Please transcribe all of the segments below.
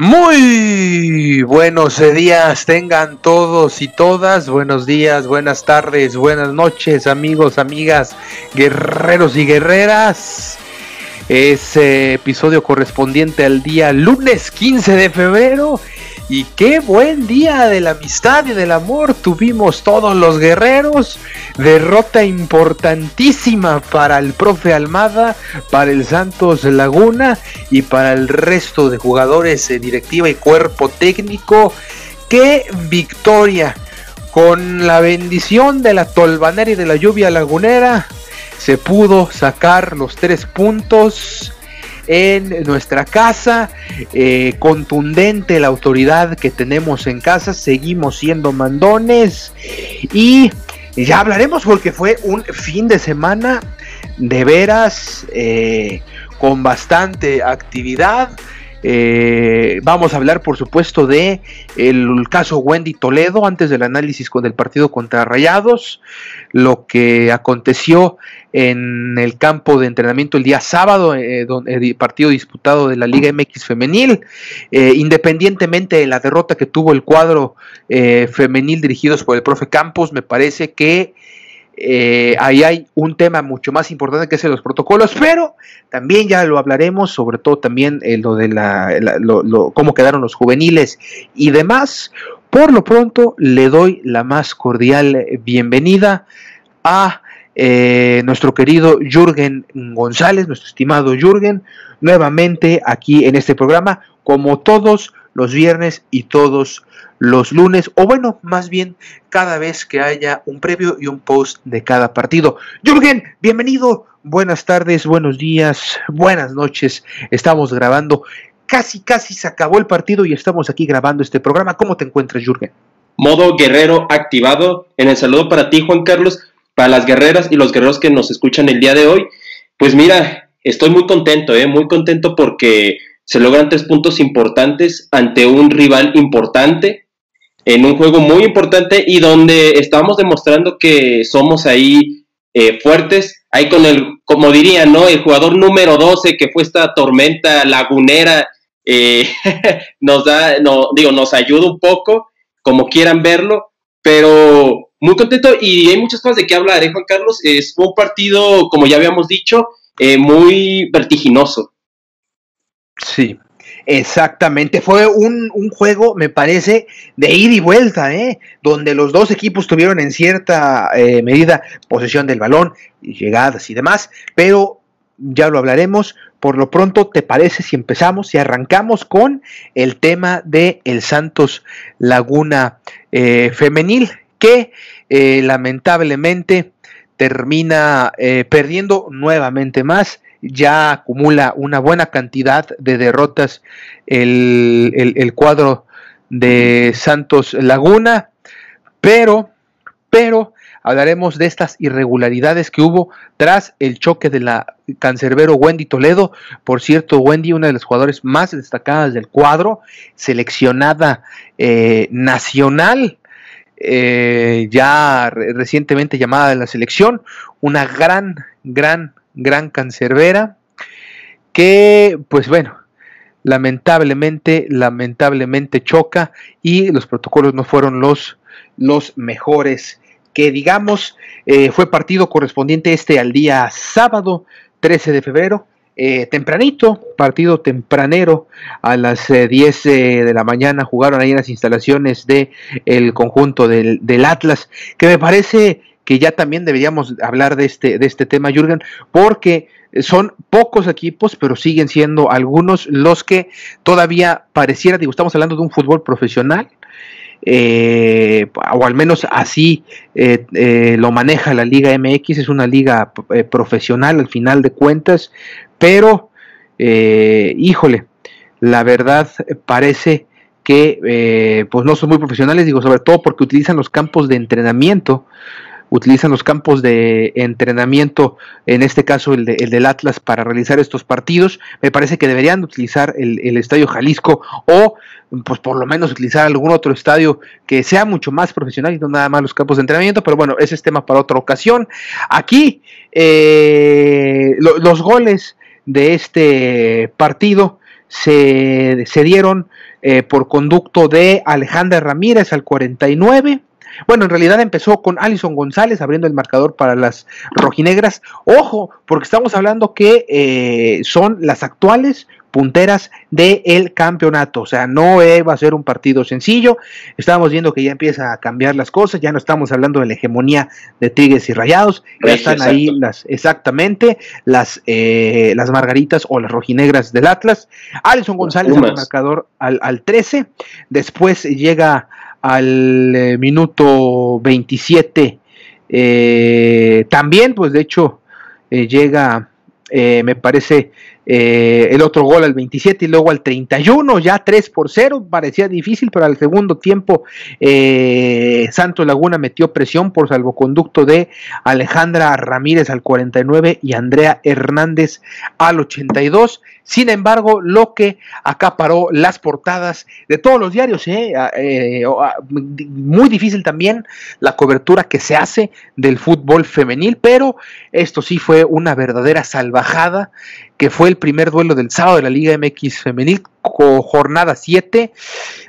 Muy buenos días, tengan todos y todas. Buenos días, buenas tardes, buenas noches, amigos, amigas, guerreros y guerreras. Ese episodio correspondiente al día lunes 15 de febrero y qué buen día de la amistad y del amor tuvimos todos los guerreros. Derrota importantísima para el profe Almada, para el Santos Laguna y para el resto de jugadores, directiva y cuerpo técnico. ¡Qué victoria! Con la bendición de la tolvanera y de la lluvia lagunera se pudo sacar los tres puntos en nuestra casa. Eh, contundente la autoridad que tenemos en casa. Seguimos siendo mandones. Y ya hablaremos porque fue un fin de semana de veras eh, con bastante actividad. Eh, vamos a hablar, por supuesto, de el, caso Wendy Toledo antes del análisis con el partido contra Rayados, lo que aconteció en el campo de entrenamiento el día sábado, eh, el partido disputado de la Liga MX femenil, eh, independientemente de la derrota que tuvo el cuadro femenil dirigidos por el profe Campos, me parece que eh, ahí hay un tema mucho más importante que es los protocolos, pero también ya lo hablaremos, sobre todo también eh, lo de la, cómo quedaron los juveniles y demás. Por lo pronto le doy la más cordial bienvenida a eh, nuestro querido Jürgen González, nuestro estimado Jürgen, nuevamente aquí en este programa, como todos los viernes y todos los lunes, o bueno, más bien cada vez que haya un previo y un post de cada partido. Jürgen, bienvenido, buenas tardes, buenos días, buenas noches. Estamos grabando, casi, casi se acabó el partido y estamos aquí grabando este programa. ¿Cómo te encuentras, Jürgen? Modo guerrero activado. En el saludo para ti, Juan Carlos, para las guerreras y los guerreros que nos escuchan el día de hoy. Pues mira, estoy muy contento, ¿eh? muy contento porque se logran tres puntos importantes ante un rival importante en un juego muy importante y donde estamos demostrando que somos ahí eh, fuertes, ahí con el, como diría, ¿no? El jugador número 12 que fue esta tormenta lagunera, eh, nos da, no, digo, nos ayuda un poco, como quieran verlo, pero muy contento y hay muchas cosas de qué hablar, ¿eh, Juan Carlos? Es un partido, como ya habíamos dicho, eh, muy vertiginoso. Sí, Exactamente, fue un, juego, me parece, de ida y vuelta, ¿eh? donde los dos equipos tuvieron en cierta eh, medida posesión del balón, llegadas y demás, pero ya lo hablaremos. Por lo pronto, ¿te parece si empezamos, si arrancamos con el tema de el Santos Laguna eh, femenil, que eh, lamentablemente termina perdiendo nuevamente más ya acumula una buena cantidad de derrotas el, cuadro de Santos Laguna, pero, pero hablaremos de estas irregularidades que hubo tras el choque de la cancerbero Wendy Toledo. Por cierto, Wendy, una de las jugadoras más destacadas del cuadro, seleccionada eh, nacional. Eh, ya recientemente llamada de la selección, una gran, gran gran cancerbera, que pues bueno, lamentablemente, lamentablemente choca y los protocolos no fueron los, los mejores que digamos eh, fue partido correspondiente este al día sábado 13 de febrero. Eh, tempranito, partido tempranero a las 10 de la mañana jugaron ahí en las instalaciones del el conjunto del, del Atlas, que me parece que ya también deberíamos hablar de este, de este tema, Jürgen, porque son pocos equipos, pero siguen siendo algunos los que todavía pareciera, digo, estamos hablando de un fútbol profesional, eh, o al menos así eh, eh, lo maneja la Liga MX, es una liga profesional al final de cuentas, pero híjole, la verdad parece que pues no son muy profesionales, digo, sobre todo porque utilizan los campos de entrenamiento utilizan los campos de entrenamiento, en este caso el, del Atlas, para realizar estos partidos. Me parece que deberían utilizar el, Estadio Jalisco o pues por lo menos utilizar algún otro estadio que sea mucho más profesional y no nada más los campos de entrenamiento, pero bueno, ese es tema para otra ocasión. Aquí eh, los goles de este partido se, se dieron eh, por conducto de Alejandra Ramírez al 49, bueno, en realidad empezó con Alison González abriendo el marcador para las rojinegras. Ojo, porque estamos hablando que eh, son las actuales punteras del campeonato. O sea, no va a ser un partido sencillo. Estamos viendo que ya empieza a cambiar las cosas. Ya no estamos hablando de la hegemonía de Tigres y Rayados. Ya están ahí las, exactamente, las, eh, las margaritas o las rojinegras del Atlas. Alison González el marcador al, al 13. Después llega al eh, minuto 27. Eh, también, pues de hecho, eh, llega, me parece, el otro gol al 27 y luego al 31, ya 3 por 0, parecía difícil, pero al segundo tiempo Santo Laguna metió presión por salvoconducto de Alejandra Ramírez al 49 y Andrea Hernández al 82. Sin embargo, lo que acaparó las portadas de todos los diarios, ¿eh? Eh, muy difícil también la cobertura que se hace del fútbol femenil, pero esto sí fue una verdadera salvajada que fue el primer duelo del sábado de la Liga MX femenil, jornada 7,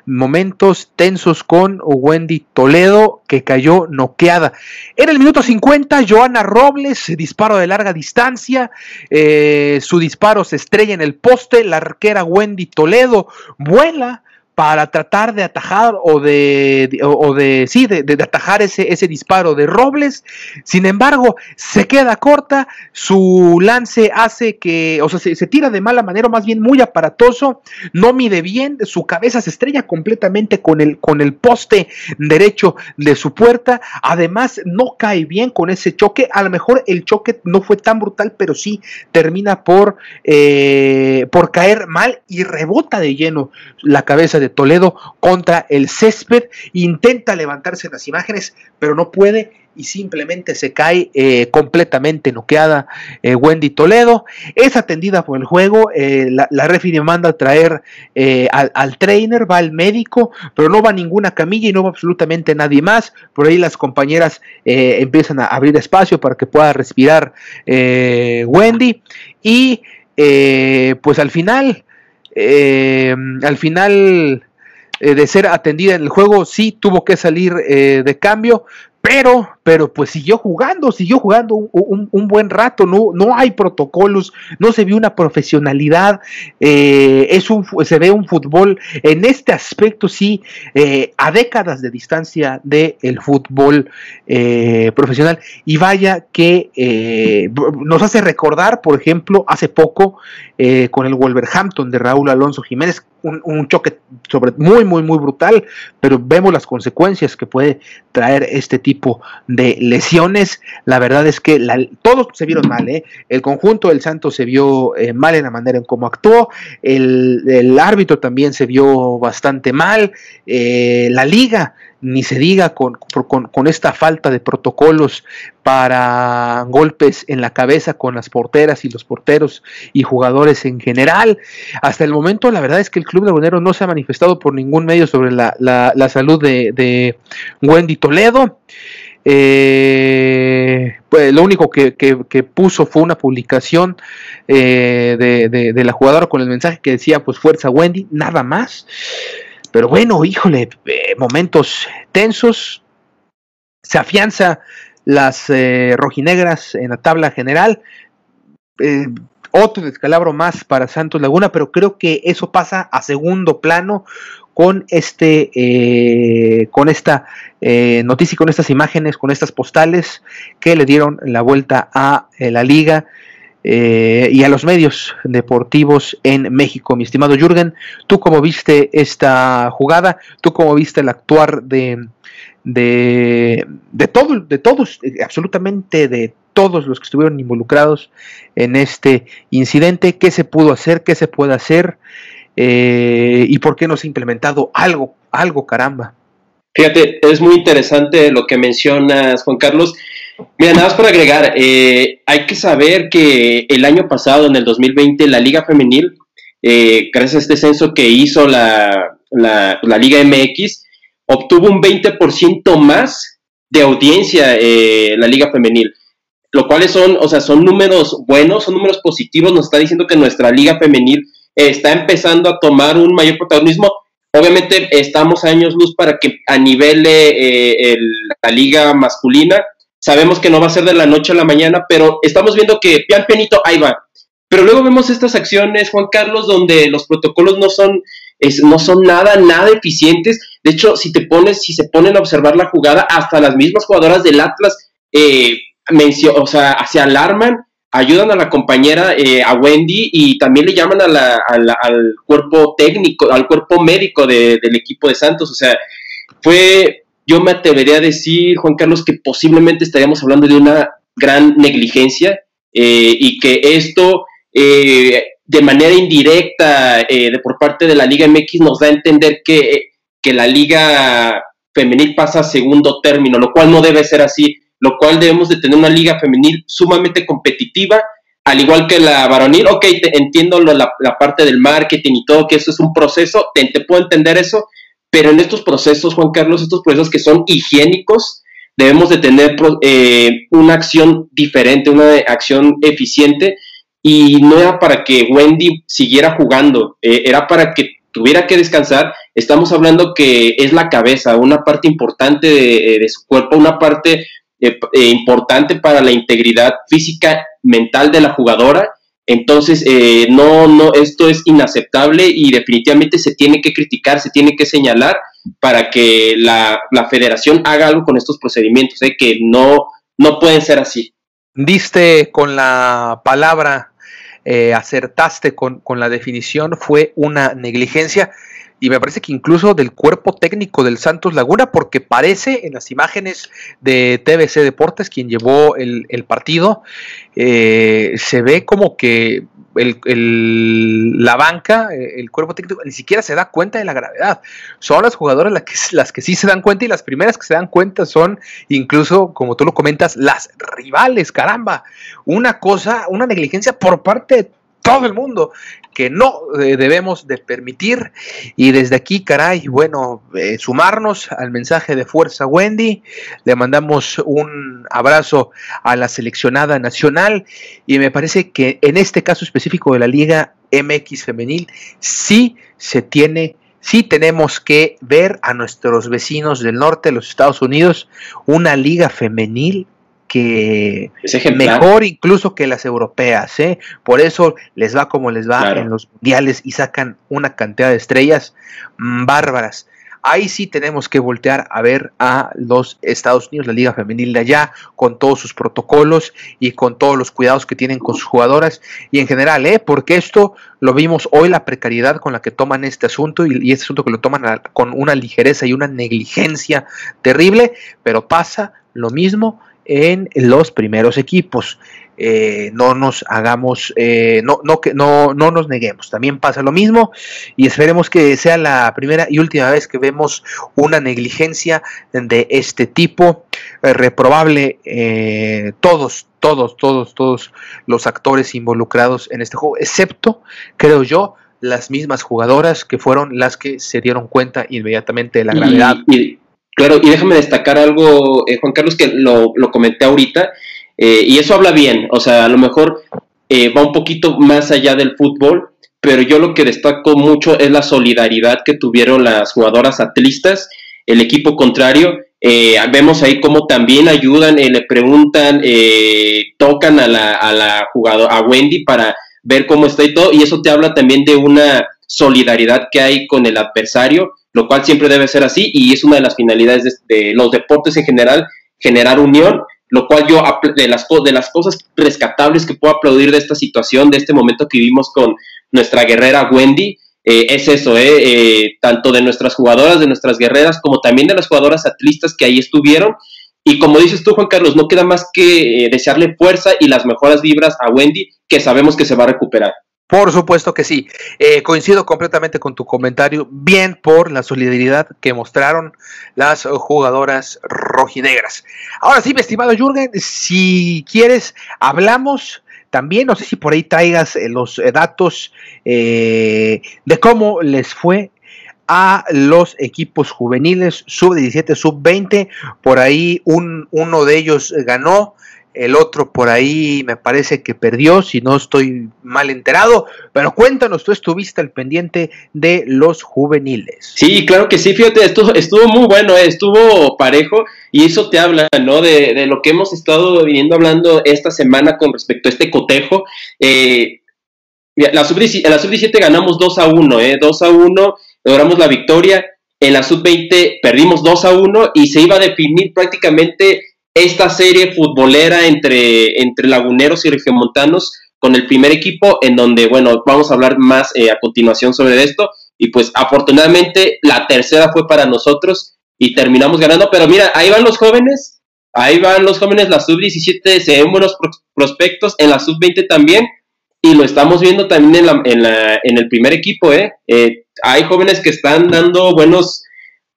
momentos tensos con Wendy Toledo, que cayó noqueada. En el minuto 50, Joana Robles, disparo de larga distancia, eh, su disparo se estrella en el poste, la arquera Wendy Toledo vuela para tratar de atajar o de, o de sí, de, atajar ese, ese, disparo de Robles. Sin embargo, se queda corta, su lance hace que, o sea, se, tira de mala manera, más bien muy aparatoso, no mide bien, su cabeza se estrella completamente con el, con el poste derecho de su puerta, además no cae bien con ese choque, a lo mejor el choque no fue tan brutal, pero sí termina por, eh, por caer mal y rebota de lleno la cabeza de Toledo contra el césped, intenta levantarse en las imágenes, pero no puede y simplemente se cae eh, completamente noqueada eh, Wendy Toledo. Es atendida por el juego, eh, la, la manda a traer al, trainer, va al médico, pero no va ninguna camilla y no va absolutamente nadie más. Por ahí las compañeras empiezan a abrir espacio para que pueda respirar Wendy y pues al final... al final eh, de ser atendida en el juego, sí tuvo que salir eh, de cambio, pero, pero pues siguió jugando, siguió jugando un, buen rato, no, no hay protocolos, no se vio una profesionalidad, eh, es un, se ve un fútbol en este aspecto sí, a décadas de distancia del el fútbol profesional. Y vaya que nos hace recordar, por ejemplo, hace poco con el Wolverhampton de Raúl Alonso Jiménez, un, choque sobre, muy, muy, muy brutal, pero vemos las consecuencias que puede traer este tipo de lesiones. La verdad es que todos se vieron mal, ¿eh? el conjunto del Santos se vio eh, mal en la manera en cómo actuó, el, árbitro también se vio bastante mal, eh, la liga ni se diga con, con, esta falta de protocolos para golpes en la cabeza con las porteras y los porteros y jugadores en general. Hasta el momento, la verdad es que el Club de Bonero no se ha manifestado por ningún medio sobre la, la, salud de, Wendy Toledo. Eh, pues lo único que, puso fue una publicación eh, de, de, la jugadora con el mensaje que decía pues fuerza Wendy, nada más. Pero bueno, híjole, eh, momentos tensos, se afianza las eh, rojinegras en la tabla general. Eh, otro descalabro más para Santos Laguna, pero creo que eso pasa a segundo plano con este, eh, con esta noticia, con estas imágenes, con estas postales que le dieron la vuelta a la liga. Y a los medios deportivos en México. Mi estimado Jürgen, ¿tú cómo viste esta jugada? ¿Tú cómo viste el actuar de, de, de, todo, de todos, eh, absolutamente de todos los que estuvieron involucrados en este incidente, qué se pudo hacer, qué se puede hacer eh, y por qué no se ha implementado algo, algo caramba. Fíjate, es muy interesante lo que mencionas, Juan Carlos. Mira, nada más para agregar, eh, hay que saber que el año pasado, en el 2020, la Liga Femenil, gracias a este censo que hizo la, la, la Liga MX, obtuvo un 20% más de audiencia eh, la liga femenil, lo cual son, o sea, son números buenos, son números positivos, nos está diciendo que nuestra liga femenil está empezando a tomar un mayor protagonismo. Obviamente estamos a años luz para que a nivel eh, la liga masculina, sabemos que no va a ser de la noche a la mañana, pero estamos viendo que pian pianito ahí va. Pero luego vemos estas acciones, Juan Carlos, donde los protocolos no son no son nada, nada eficientes. De hecho, si te pones, si se ponen a observar la jugada, hasta las mismas jugadoras del Atlas, eh, o sea, se alarman, ayudan a la compañera, eh, a Wendy, y también le llaman al cuerpo técnico, al cuerpo médico del equipo de Santos. O sea, fue, yo me atrevería a decir, Juan Carlos, que posiblemente estaríamos hablando de una gran negligencia eh, y que esto eh, de manera indirecta eh, de por parte de la Liga MX nos da a entender que, que la Liga Femenil pasa a segundo término, lo cual no debe ser así, lo cual debemos de tener una Liga Femenil sumamente competitiva, al igual que la varonil. Ok, entiendo la, parte del marketing y todo, que eso es un proceso, te, puedo entender eso, pero en estos procesos, Juan Carlos, estos procesos que son higiénicos, debemos de tener eh, una acción diferente, una acción eficiente y no era para que Wendy siguiera jugando, eh, era para que tuviera que descansar. Estamos hablando que es la cabeza, una parte importante de, eh, su cuerpo, una parte eh, importante para la integridad física, mental de la jugadora. Entonces, no, no, esto es inaceptable y definitivamente se tiene que criticar, se tiene que señalar para que la, la federación haga algo con estos procedimientos, que no, no pueden ser así. Diste con la palabra eh, acertaste con, con, la definición, fue una negligencia y me parece que incluso del cuerpo técnico del Santos Laguna, porque parece en las imágenes de TBC Deportes, quien llevó el, partido, eh, se ve como que el, la banca, el cuerpo técnico, ni siquiera se da cuenta de la gravedad. Son las jugadoras las que, las que sí se dan cuenta y las primeras que se dan cuenta son incluso, como tú lo comentas, las rivales, caramba. Una cosa, una negligencia por parte de todo el mundo que no eh, debemos de permitir. Y desde aquí, caray, bueno, eh, sumarnos al mensaje de fuerza Wendy. Le mandamos un abrazo a la seleccionada nacional y me parece que en este caso específico de la Liga MX femenil sí se tiene sí tenemos que ver a nuestros vecinos del norte los Estados Unidos una liga femenil que mejor incluso que las europeas, ¿eh? Por eso les va como les va en los mundiales y sacan una cantidad de estrellas mm, bárbaras. Ahí sí tenemos que voltear a ver a los Estados Unidos, la Liga Femenil de allá, con todos sus protocolos y con todos los cuidados que tienen con sus jugadoras y en general, ¿eh? porque esto lo vimos hoy, la precariedad con la que toman este asunto y, y este asunto que lo toman con una ligereza y una negligencia terrible, pero pasa lo mismo en los primeros equipos. Eh, no nos hagamos, eh, no, no, no, no nos neguemos. También pasa lo mismo y esperemos que sea la primera y última vez que vemos una negligencia de este tipo. Eh, reprobable todos, todos, todos, todos los actores involucrados en este juego, excepto, creo yo, las mismas jugadoras que fueron las que se dieron cuenta inmediatamente de la gravedad. Claro, y déjame destacar algo, eh, Juan Carlos, que lo, comenté ahorita, eh, y eso habla bien, o sea, a lo mejor eh, va un poquito más allá del fútbol, pero yo lo que destaco mucho es la solidaridad que tuvieron las jugadoras atlistas, el equipo contrario, Eh, vemos ahí cómo también ayudan, eh, le preguntan, eh, tocan a la, a la jugadora, a Wendy para ver cómo está y todo, y eso te habla también de una solidaridad que hay con el adversario, lo cual siempre debe ser así, y es una de las finalidades de, los deportes en general, generar unión, lo cual yo, de las, de las cosas rescatables que puedo aplaudir de esta situación, de este momento que vivimos con nuestra guerrera Wendy, eh, es eso, eh, eh, tanto de nuestras jugadoras, de nuestras guerreras, como también de las jugadoras atlistas que ahí estuvieron. Y como dices tú, Juan Carlos, no queda más que desearle fuerza y las mejores vibras a Wendy, que sabemos que se va a recuperar. Por supuesto que sí. coincido completamente con tu comentario. Bien por la solidaridad que mostraron las jugadoras rojinegras. Ahora sí, mi estimado Jürgen, si quieres, hablamos también no sé si por ahí traigas eh, los eh, datos eh, de cómo les fue a los equipos juveniles sub-17, sub-20. Por ahí un, uno de ellos ganó el otro por ahí me parece que perdió, si no estoy mal enterado. Pero cuéntanos, tú estuviste al pendiente de los juveniles. Sí, claro que sí, fíjate, estuvo, muy bueno, eh, estuvo parejo y eso te habla, ¿no? De, lo que hemos estado viniendo hablando esta semana con respecto a este cotejo. Eh, la sub-17 ganamos 2 a 1, ¿eh? 2 a 1, logramos la victoria. En la sub-20 perdimos 2 a 1 y se iba a definir prácticamente esta serie futbolera entre, entre laguneros y regiomontanos con el primer equipo, en donde, bueno, vamos a hablar más eh, a continuación sobre esto. Y pues afortunadamente la tercera fue para nosotros y terminamos ganando. Pero mira, ahí van los jóvenes, ahí van los jóvenes, la sub-17 se ven buenos prospectos, en la sub-20 también. Y lo estamos viendo también en, en, la, en el primer equipo, ¿eh? ¿eh? Hay jóvenes que están dando buenos,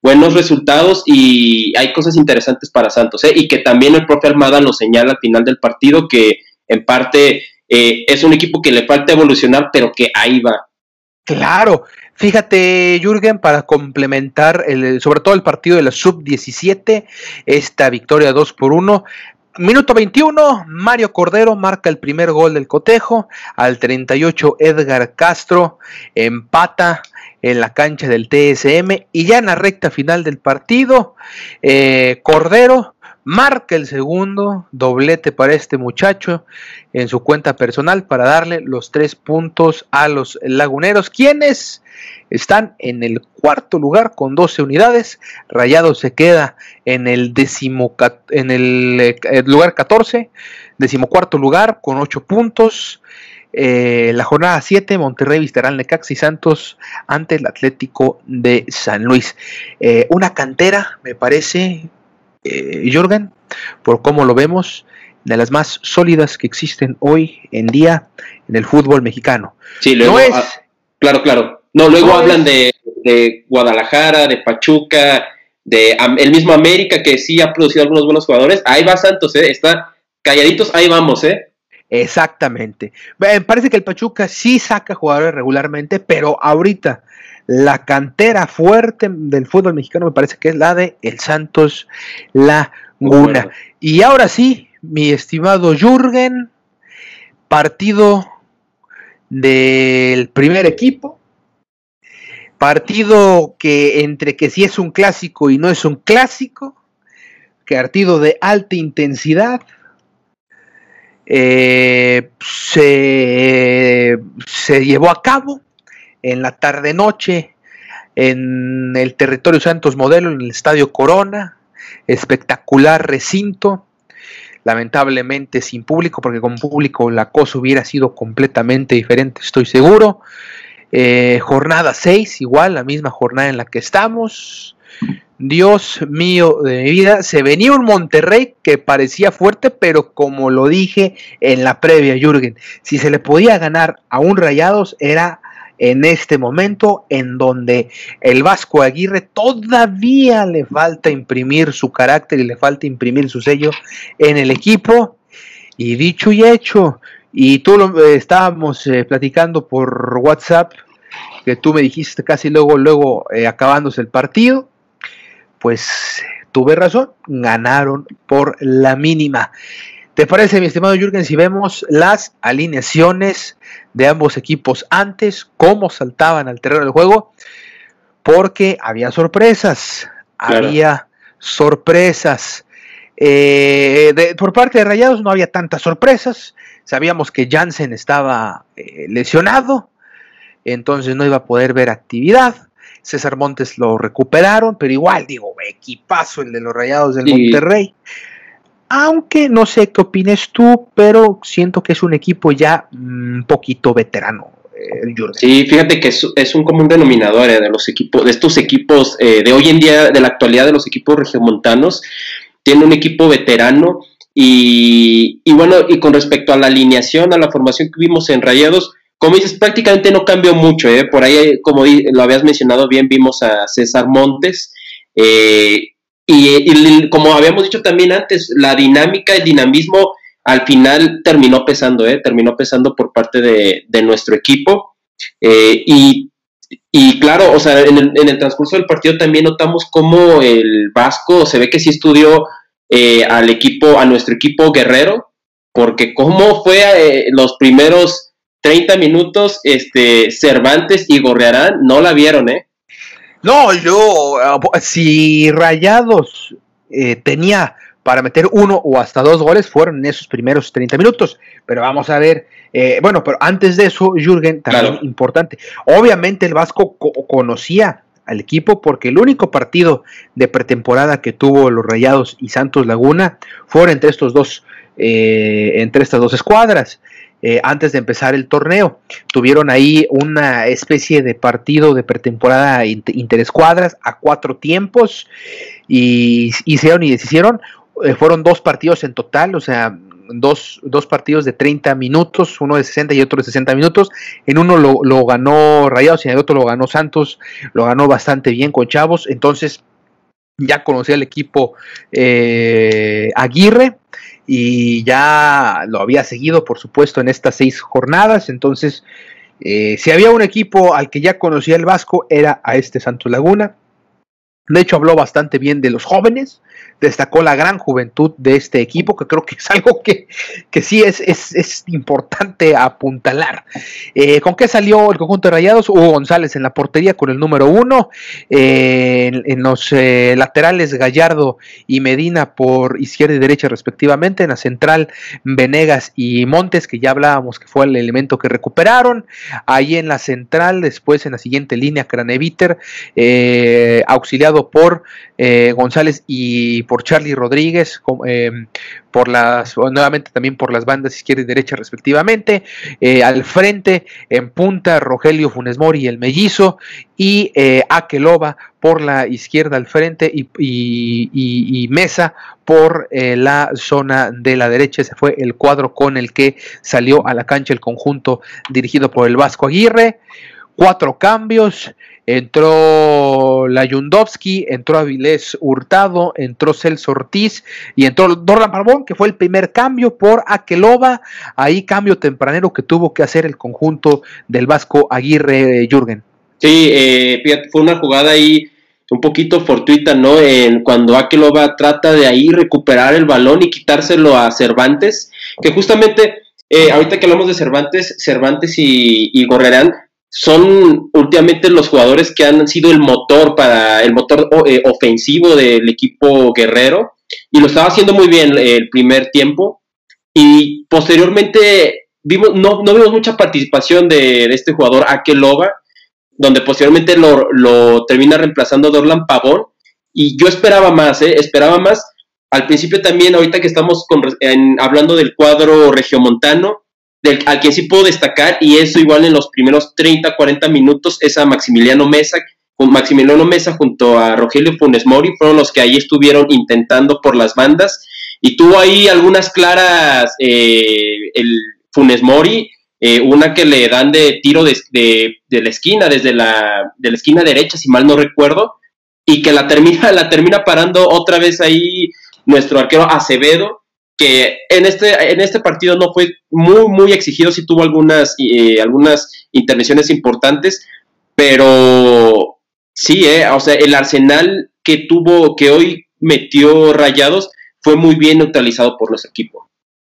buenos resultados y hay cosas interesantes para Santos, ¿eh? y que también el profe Almada nos señala al final del partido que en parte eh, es un equipo que le falta evolucionar, pero que ahí va. Claro, fíjate Jürgen, para complementar el, sobre todo el partido de la sub-17, esta victoria 2 por 1, Minuto 21, Mario Cordero marca el primer gol del cotejo. Al 38, Edgar Castro empata en la cancha del TSM. Y ya en la recta final del partido, eh, Cordero marca el segundo doblete para este muchacho en su cuenta personal para darle los tres puntos a los laguneros, quienes están en el cuarto lugar con 12 unidades. Rayado se queda en el, en el, eh, lugar 14, decimocuarto lugar con 8 puntos. Eh, la jornada 7, Monterrey visitará al Necaxa y Santos ante el Atlético de San Luis. Eh, una cantera, me parece, eh, Jorgen, por cómo lo vemos, de las más sólidas que existen hoy en día en el fútbol mexicano. Sí, luego, ah, claro, claro. No, luego hablan de, Guadalajara, de Pachuca, de el mismo América que sí ha producido algunos buenos jugadores. Ahí va Santos, ¿eh? Está calladitos, ahí vamos, ¿eh? Exactamente. Me parece que el Pachuca sí saca jugadores regularmente, pero ahorita la cantera fuerte del fútbol mexicano me parece que es la de el Santos Laguna. Y ahora sí, mi estimado Jürgen, partido del primer equipo. Partido que entre que sí es un clásico y no es un clásico, partido de alta intensidad, eh, se, llevó a cabo en la tarde-noche en el territorio Santos Modelo, en el Estadio Corona, espectacular recinto, lamentablemente sin público, porque con público la cosa hubiera sido completamente diferente, estoy seguro. Eh, jornada 6, igual, la misma jornada en la que estamos. Dios mío de mi vida, se venía un Monterrey que parecía fuerte, pero como lo dije en la previa, Jürgen, si se le podía ganar a un Rayados era en este momento en donde el Vasco Aguirre todavía le falta imprimir su carácter y le falta imprimir su sello en el equipo. Y dicho y hecho, y tú lo eh, estábamos eh, platicando por WhatsApp, que tú me dijiste casi luego, luego eh, acabándose el partido pues tuve razón, ganaron por la mínima. ¿Te parece, mi estimado Jürgen, si vemos las alineaciones de ambos equipos antes, cómo saltaban al terreno del juego? Porque había sorpresas, había sorpresas. Eh, por parte de Rayados no había tantas sorpresas. Sabíamos que Jansen estaba eh, lesionado, entonces no iba a poder ver actividad. César Montes lo recuperaron, pero igual, digo, equipazo el de los Rayados del Monterrey. Aunque no sé qué opines tú, pero siento que es un equipo ya un mm, poquito veterano. Eh, sí, fíjate que es, un común denominador de los equipos, de estos equipos de hoy en día, de la actualidad de los equipos regiomontanos, tiene un equipo veterano y, bueno, y con respecto a la alineación, a la formación que vimos en Rayados, como dices, prácticamente no cambió mucho, ¿eh? por ahí, como lo habías mencionado bien, vimos a César Montes, eh, y, como habíamos dicho también antes, la dinámica, el dinamismo al final terminó pesando, ¿eh? terminó pesando por parte de, nuestro equipo, eh, y claro, o sea, en el, en el, transcurso del partido también notamos cómo el Vasco se ve que sí estudió eh, al equipo, a nuestro equipo guerrero, porque cómo fue eh, los primeros 30 minutos, este, Cervantes y Gorrearán no la vieron, ¿eh? No, yo, ah, si Rayados eh, tenía para meter uno o hasta dos goles fueron en esos primeros 30 minutos. Pero vamos a ver, eh, bueno, pero antes de eso, Jürgen, también importante. Obviamente el Vasco conocía al equipo porque el único partido de pretemporada que tuvo los Rayados y Santos Laguna fueron entre estos dos, eh, entre estas dos escuadras. Eh, antes de empezar el torneo. Tuvieron ahí una especie de partido de pretemporada interescuadras a cuatro tiempos y hicieron y deshicieron. Eh, fueron dos partidos en total, o sea, dos, dos, partidos de 30 minutos, uno de 60 y otro de 60 minutos. En uno lo, ganó Rayados y en el otro lo ganó Santos, lo ganó bastante bien con Chavos. Entonces, ya conocía el equipo eh, Aguirre y ya lo había seguido, por supuesto, en estas seis jornadas. Entonces, eh, si había un equipo al que ya conocía el Vasco, era a este Santos Laguna. De hecho, habló bastante bien de los jóvenes, destacó la gran juventud de este equipo, que creo que es algo que, que sí es, es, importante apuntalar. Eh, ¿Con qué salió el conjunto de Rayados? Hugo González en la portería con el número uno, eh, en, los eh, laterales Gallardo y Medina por izquierda y derecha respectivamente, en la central Venegas y Montes, que ya hablábamos que fue el elemento que recuperaron, ahí en la central, después en la siguiente línea Craneviter, auxiliado por González y por Charlie Rodríguez, eh, por las, nuevamente también por las bandas izquierda y derecha respectivamente, eh, al frente en punta Rogelio Funes Mori, el mellizo, y eh, Akeloba por la izquierda al frente y, Mesa por la zona de la derecha. Ese fue el cuadro con el que salió a la cancha el conjunto dirigido por el Vasco Aguirre. Cuatro cambios, entró Layundowski, entró Avilés Hurtado, entró Celso Ortiz y entró Dorlan Barbón, que fue el primer cambio por Aqueloba, ahí cambio tempranero que tuvo que hacer el conjunto del Vasco Aguirre Jürgen. Sí, eh, fue una jugada ahí un poquito fortuita, ¿no? En cuando Aqueloba trata de ahí recuperar el balón y quitárselo a Cervantes, que justamente eh, ahorita que hablamos de Cervantes, Cervantes y, y Gorrerán, son últimamente los jugadores que han sido el motor para el motor eh, ofensivo del equipo guerrero y lo estaba haciendo muy bien el primer tiempo y posteriormente vimos, no, no vimos mucha participación de, este jugador Akeloba donde posteriormente lo, termina reemplazando Dorlan Pavón y yo esperaba más, ¿eh? esperaba más al principio también ahorita que estamos hablando del cuadro regiomontano al que sí puedo destacar, y eso igual en los primeros 30, 40 minutos, es a Maximiliano Mesa, Maximiliano Mesa junto a Rogelio Funes Mori, fueron los que ahí estuvieron intentando por las bandas, y tuvo ahí algunas claras, eh, el Funes Mori, eh, una que le dan de tiro de, la esquina, desde la, de la esquina derecha, si mal no recuerdo, y que la termina, la termina parando otra vez ahí nuestro arquero Acevedo, en este, en este partido no fue muy, muy exigido, sí tuvo algunas, eh, algunas intervenciones importantes, pero sí, eh, o sea, el arsenal que tuvo, que hoy metió Rayados, fue muy bien neutralizado por los equipos.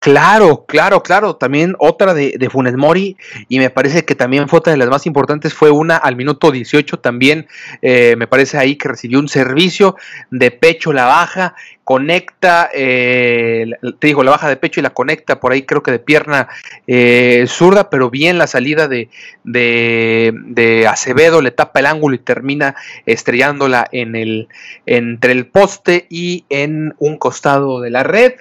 Claro, claro, claro. También otra de, de, Funes Mori, y me parece que también fue otra de las más importantes, fue una al minuto 18 también, eh, me parece ahí que recibió un servicio de pecho la baja, conecta, eh, te digo, la baja de pecho y la conecta por ahí creo que de pierna eh, zurda, pero bien la salida de, de, de, Acevedo, le tapa el ángulo y termina estrellándola en el, entre el poste y en un costado de la red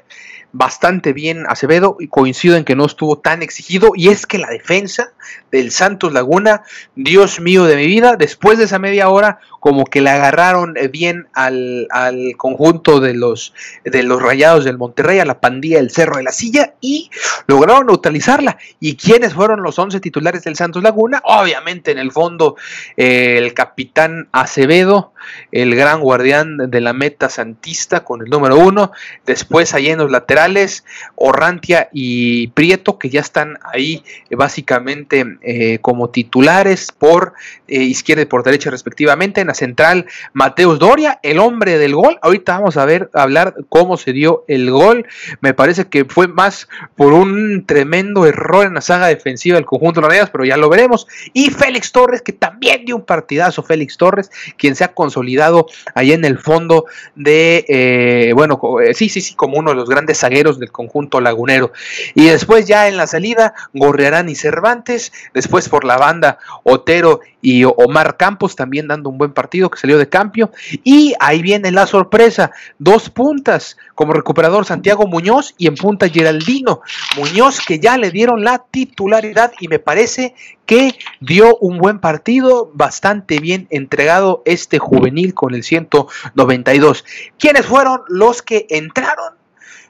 bastante bien Acevedo y coincido en que no estuvo tan exigido y es que la defensa del Santos Laguna, Dios mío de mi vida, después de esa media hora como que le agarraron eh, bien al, al, conjunto de los, de los rayados del Monterrey, a la pandilla del Cerro de la Silla y lograron neutralizarla. ¿Y quiénes fueron los 11 titulares del Santos Laguna? Obviamente en el fondo eh, el capitán Acevedo, el gran guardián de la meta santista con el número uno, después ahí en los laterales, Orrantia y Prieto que ya están ahí eh, básicamente eh, como titulares por eh, izquierda y por derecha respectivamente. En la central, Mateus Doria, el hombre del gol. Ahorita vamos a ver, a hablar cómo se dio el gol. Me parece que fue más por un tremendo error en la saga defensiva del conjunto de las pero ya lo veremos. Y Félix Torres, que también dio un partidazo, Félix Torres, quien se ha consolidado ahí en el fondo de, eh, bueno, sí, sí, sí, como uno de los grandes zagueros del conjunto lagunero. Y después ya en la salida, Gorrearán y Cervantes, después por la banda Otero y Omar Campos también dando un buen partido que salió de cambio. Y ahí viene la sorpresa, dos puntas como recuperador Santiago Muñoz y en punta Geraldino Muñoz que ya le dieron la titularidad y me parece que dio un buen partido, bastante bien entregado este juvenil con el 192. ¿Quiénes fueron los que entraron?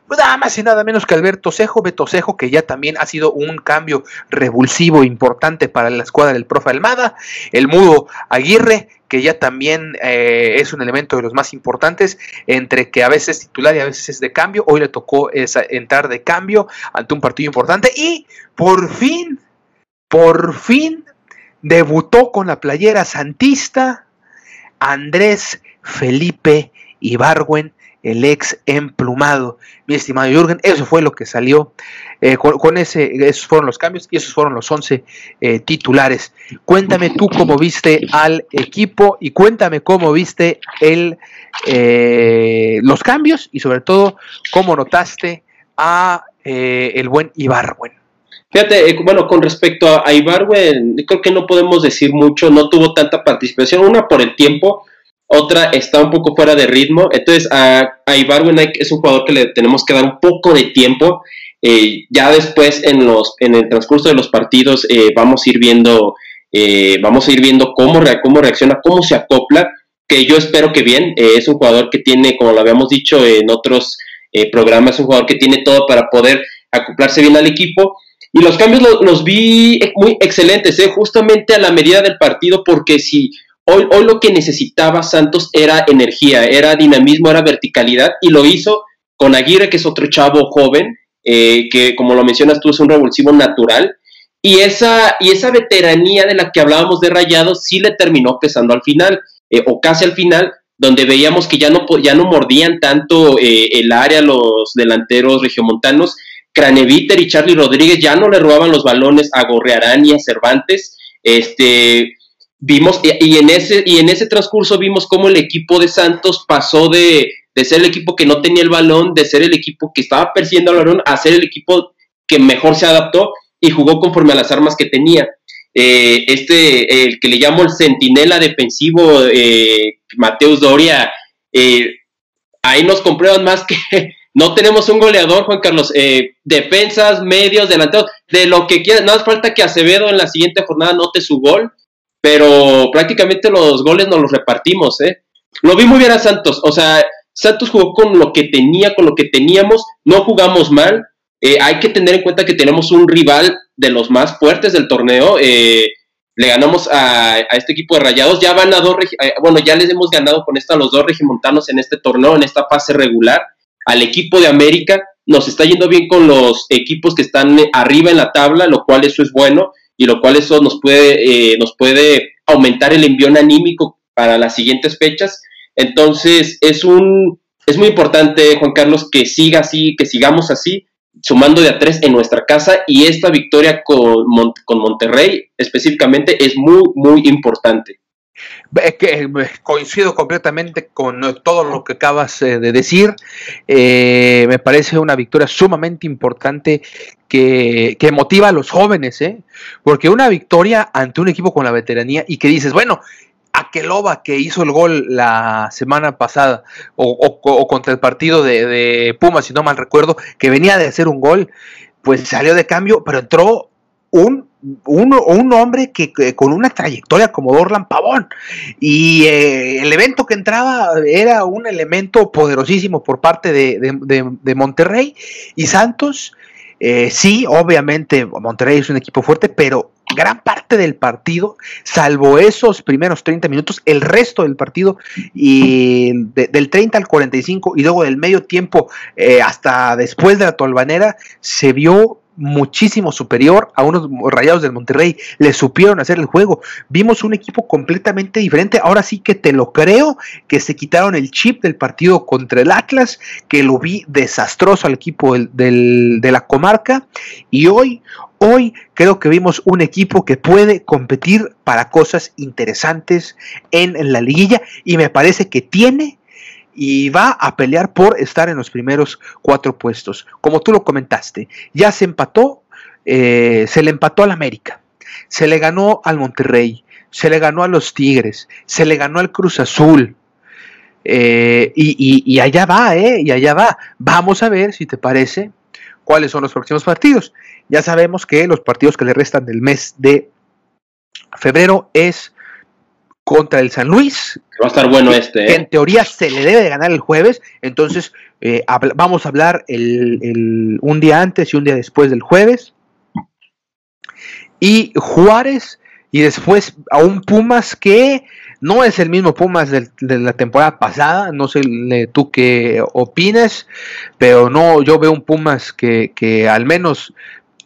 pues nada más y nada menos que Alberto Cejo, Beto Cejo, que ya también ha sido un cambio revulsivo importante para la escuadra del profe Almada, el mudo Aguirre, que ya también eh, es un elemento de los más importantes, entre que a veces es titular y a veces es de cambio, hoy le tocó esa, entrar de cambio ante un partido importante y por fin, por fin debutó con la playera santista Andrés Felipe Ibargüen el ex emplumado. Mi estimado Jürgen, eso fue lo que salió eh, con, ese, esos fueron los cambios y esos fueron los 11 eh, titulares. Cuéntame tú cómo viste al equipo y cuéntame cómo viste el, eh, los cambios y sobre todo cómo notaste a el buen Ibarwen. Fíjate, bueno, con respecto a, a Ibarwen, creo que no podemos decir mucho, no tuvo tanta participación, una por el tiempo, otra está un poco fuera de ritmo. Entonces, a, a Ibarwen es un jugador que le tenemos que dar un poco de tiempo. Eh, ya después, en, los, en el transcurso de los partidos, eh, vamos a ir viendo, eh, vamos a ir viendo cómo, cómo reacciona, cómo se acopla, que yo espero que bien. es un jugador que tiene, como lo habíamos dicho en otros programas, un jugador que tiene todo para poder acoplarse bien al equipo. Y los cambios los, vi muy excelentes, justamente a la medida del partido, porque si Hoy, hoy lo que necesitaba Santos era energía, era dinamismo, era verticalidad y lo hizo con Aguirre, que es otro chavo joven, eh, que como lo mencionas tú es un revulsivo natural. Y esa, y esa veteranía de la que hablábamos de Rayados sí le terminó pesando al final, eh, o casi al final, donde veíamos que ya no, ya no mordían tanto eh, el área los delanteros regiomontanos. Craneviter y Charlie Rodríguez ya no le robaban los balones a Gorrearán y a Cervantes. Este, vimos, y, en ese, y en ese transcurso vimos cómo el equipo de Santos pasó de, ser el equipo que no tenía el balón, de ser el equipo que estaba persiguiendo al balón, a ser el equipo que mejor se adaptó y jugó conforme a las armas que tenía. Eh, este, el que le llamo el centinela defensivo, eh, Mateus Doria, eh, ahí nos comprueban más que no tenemos un goleador, Juan Carlos. defensas, medios, delanteros, de lo que quieras. Nada más falta que Acevedo en la siguiente jornada note su gol pero prácticamente los goles nos los repartimos, ¿eh? Lo vi muy bien a Santos, o sea, Santos jugó con lo que tenía, con lo que teníamos, no jugamos mal, eh, hay que tener en cuenta que tenemos un rival de los más fuertes del torneo, eh, le ganamos a, este equipo de Rayados, ya van a dos, eh, bueno, ya les hemos ganado con esto a los dos regimontanos en este torneo, en esta fase regular, al equipo de América, nos está yendo bien con los equipos que están arriba en la tabla, lo cual eso es bueno, y lo cual eso nos puede, eh, nos puede aumentar el envión anímico para las siguientes fechas. Entonces, es un es muy importante, Juan Carlos, que siga así, que sigamos así. sumando de a tres en nuestra casa y esta victoria con, con Monterrey específicamente es muy, muy importante. Que coincido completamente con todo lo que acabas eh, de decir. Eh, me parece una victoria sumamente importante que, que, motiva a los jóvenes, ¿eh? porque una victoria ante un equipo con la veteranía y que dices, bueno, Aqueloba que hizo el gol la semana pasada o, contra el partido de, de si no mal recuerdo, que venía de hacer un gol, pues salió de cambio, pero entró un, un, hombre que, con una trayectoria como Dorlan Pavón. Y eh, el evento que entraba era un elemento poderosísimo por parte de, Monterrey. Y Santos, eh, sí, obviamente Monterrey es un equipo fuerte, pero gran parte del partido, salvo esos primeros 30 minutos, el resto del partido, y del 30 al 45 y luego del medio tiempo eh, hasta después de la tolvanera, se vio muchísimo superior a unos rayados del Monterrey. Le supieron hacer el juego. Vimos un equipo completamente diferente. Ahora sí que te lo creo, que se quitaron el chip del partido contra el Atlas, que lo vi desastroso al equipo del, de la comarca. Y hoy, hoy creo que vimos un equipo que puede competir para cosas interesantes en, en la liguilla y me parece que tiene y va a pelear por estar en los primeros cuatro puestos. Como tú lo comentaste, ya se empató, eh, se le empató al América, se le ganó al Monterrey, se le ganó a los Tigres, se le ganó al Cruz Azul. Eh, y, allá va, ¿eh? Y allá va. Vamos a ver si te parece cuáles son los próximos partidos. Ya sabemos que los partidos que le restan del mes de febrero es contra el San Luis. Va a estar bueno este. ¿eh? En teoría se le debe de ganar el jueves, entonces eh, vamos a hablar el, un día antes y un día después del jueves. Y Juárez y después a un Pumas que no es el mismo Pumas de, la temporada pasada, no sé tú qué opines, pero no, yo veo un Pumas que, que al menos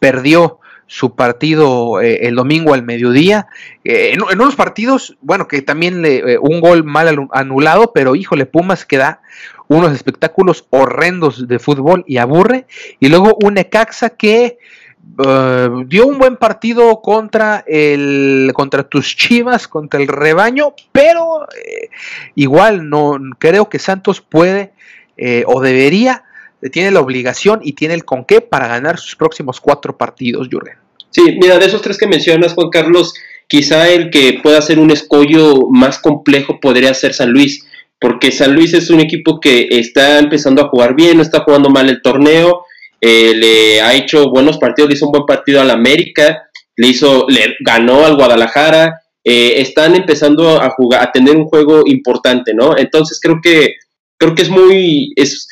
perdió su partido eh, el domingo al mediodía. Eh, en, unos partidos, bueno, que también le, eh, un gol mal anulado, pero híjole, Pumas que da unos espectáculos horrendos de fútbol y aburre. Y luego un Ecaxa que dio un buen partido contra el contra tus Chivas, contra el rebaño, pero igual no creo que Santos puede o debería tiene la obligación y tiene el con qué para ganar sus próximos cuatro partidos, Jürgen. Sí, mira, de esos tres que mencionas, Juan Carlos, quizá el que pueda ser un escollo más complejo podría ser San Luis, porque San Luis es un equipo que está empezando a jugar bien, no está jugando mal el torneo, eh, le ha hecho buenos partidos, le hizo un buen partido al América, le hizo, le ganó al Guadalajara, eh, están empezando a jugar, a tener un juego importante, ¿no? Entonces creo que creo que es muy, es,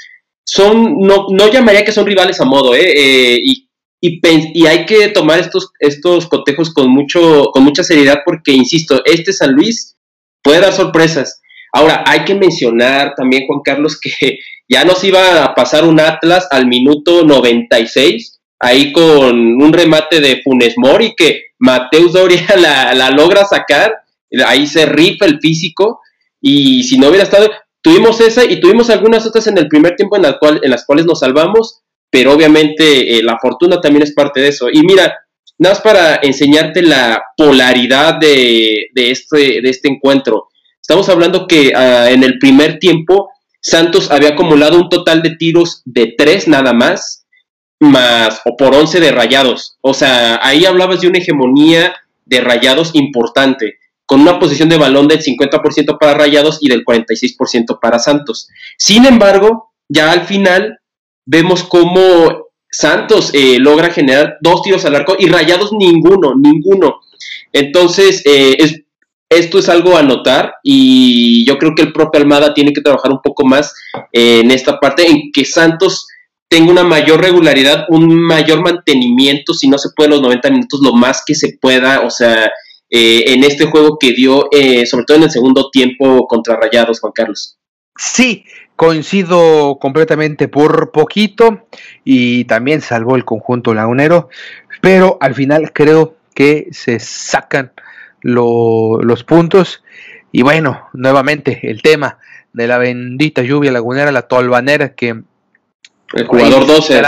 son, no, no llamaría que son rivales a modo, ¿eh? eh y y, y, hay que tomar estos, estos cotejos con, mucho, con mucha seriedad porque, insisto, este San Luis puede dar sorpresas. Ahora, hay que mencionar también, Juan Carlos, que ya nos iba a pasar un Atlas al minuto 96, ahí con un remate de Funes Mori que Mateus Doria la, la logra sacar, ahí se rifa el físico, y si no hubiera estado, tuvimos esa y tuvimos algunas otras en el primer tiempo en, la cual, en las cuales nos salvamos, pero obviamente eh, la fortuna también es parte de eso. Y mira, nada más para enseñarte la polaridad de, este, de este encuentro. Estamos hablando que ah, en el primer tiempo Santos había acumulado un total de tiros de tres nada más, más o por once de rayados. O sea, ahí hablabas de una hegemonía de rayados importante, con una posición de balón del 50% para rayados y del 46% para Santos. Sin embargo, ya al final vemos cómo Santos eh, logra generar dos tiros al arco y Rayados ninguno, ninguno. Entonces, eh, es, esto es algo a notar y yo creo que el propio Almada tiene que trabajar un poco más eh, en esta parte, en que Santos tenga una mayor regularidad, un mayor mantenimiento, si no se puede los 90 minutos, lo más que se pueda, o sea, en este juego que dio, sobre todo en el segundo tiempo contra Rayados, Juan Carlos. Sí, coincido completamente por poquito y también salvó el conjunto lagunero, pero al final creo que se sacan los puntos. Y bueno, nuevamente el tema de la bendita lluvia lagunera, la tolvanera que el jugador 12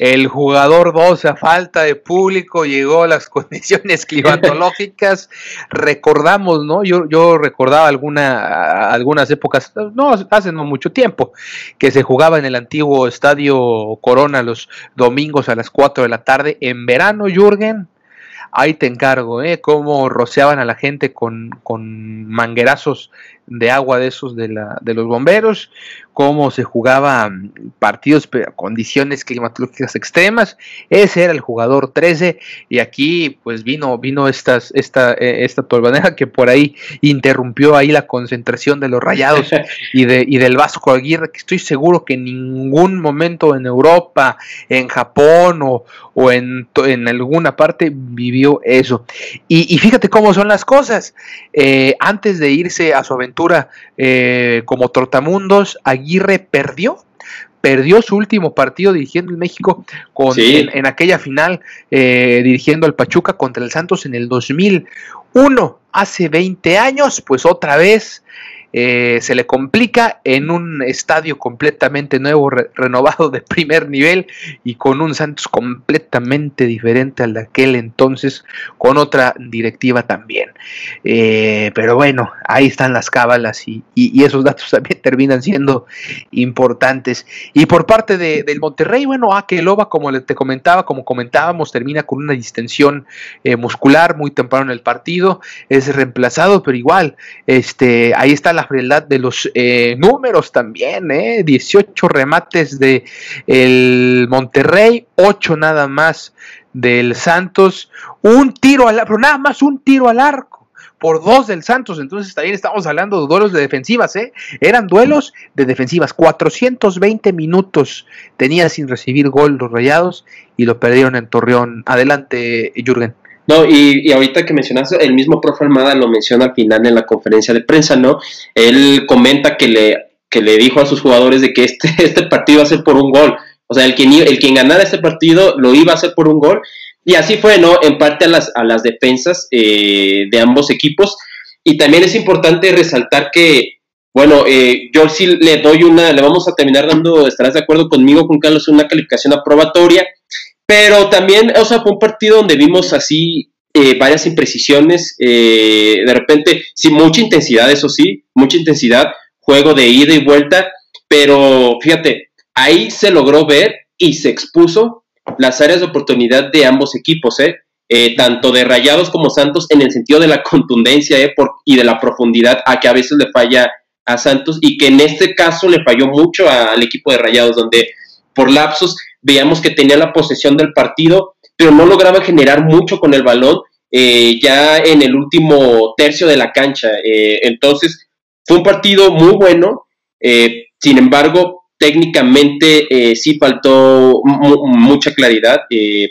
el jugador 12 a falta de público llegó a las condiciones climatológicas. Recordamos, ¿no? Yo, yo recordaba alguna, algunas épocas, no hace no mucho tiempo, que se jugaba en el antiguo estadio Corona los domingos a las 4 de la tarde en verano, Jürgen ahí te encargo, ¿eh? Cómo rociaban a la gente con, con manguerazos de agua de esos de, la, de los bomberos, cómo se jugaban partidos, condiciones climatológicas extremas. Ese era el jugador 13 y aquí pues vino, vino estas, esta, eh, esta tolvanera que por ahí interrumpió ahí la concentración de los rayados y, de, y del Vasco Aguirre, que estoy seguro que en ningún momento en Europa, en Japón o, o en, en alguna parte vivió eso. Y, fíjate cómo son las cosas. Eh, antes de irse a su aventura, eh, como Trotamundos, Aguirre perdió perdió su último partido dirigiendo en México con, en, aquella final eh, dirigiendo al Pachuca contra el Santos en el 2001, hace 20 años, pues otra vez eh, se le complica en un estadio completamente nuevo, renovado de primer nivel y con un Santos completamente diferente al de aquel entonces, con otra directiva también. Eh, pero bueno, ahí están las cábalas y, esos datos también terminan siendo importantes. Y por parte de, del Monterrey, bueno, Akeloba, como te comentaba, como comentábamos, termina con una distensión eh, muscular muy temprano en el partido, es reemplazado, pero igual, este, ahí está la la frialdad de los eh, números también, ¿eh? 18 remates de el Monterrey, 8 nada más del Santos, un tiro al arco, nada más un tiro al arco por dos del Santos, entonces también estamos hablando de duelos de defensivas, ¿eh? Eran duelos de defensivas, 420 minutos tenía sin recibir gol los Rayados y lo perdieron en Torreón. Adelante, Jürgen. No, y, ahorita que mencionaste, el mismo profe Almada lo menciona al final en la conferencia de prensa, ¿no? Él comenta que le, que le dijo a sus jugadores de que este, este partido iba a ser por un gol. O sea, el quien, el quien ganara este partido lo iba a hacer por un gol. Y así fue, ¿no? En parte a las, a las defensas eh, de ambos equipos. Y también es importante resaltar que, bueno, eh, yo sí le doy una, le vamos a terminar dando, estarás de acuerdo conmigo, con Carlos, una calificación aprobatoria pero también, o sea, fue un partido donde vimos así eh, varias imprecisiones, eh, de repente, sí, mucha intensidad, eso sí, mucha intensidad, juego de ida y vuelta, pero fíjate, ahí se logró ver y se expuso las áreas de oportunidad de ambos equipos, ¿eh? eh tanto de Rayados como Santos, en el sentido de la contundencia ¿eh? Por, y de la profundidad a que a veces le falla a Santos y que en este caso le falló mucho al equipo de Rayados, donde por lapsos veíamos que tenía la posesión del partido, pero no lograba generar mucho con el balón eh, ya en el último tercio de la cancha. Eh, entonces, fue un partido muy bueno, eh, sin embargo, técnicamente sí faltó mucha claridad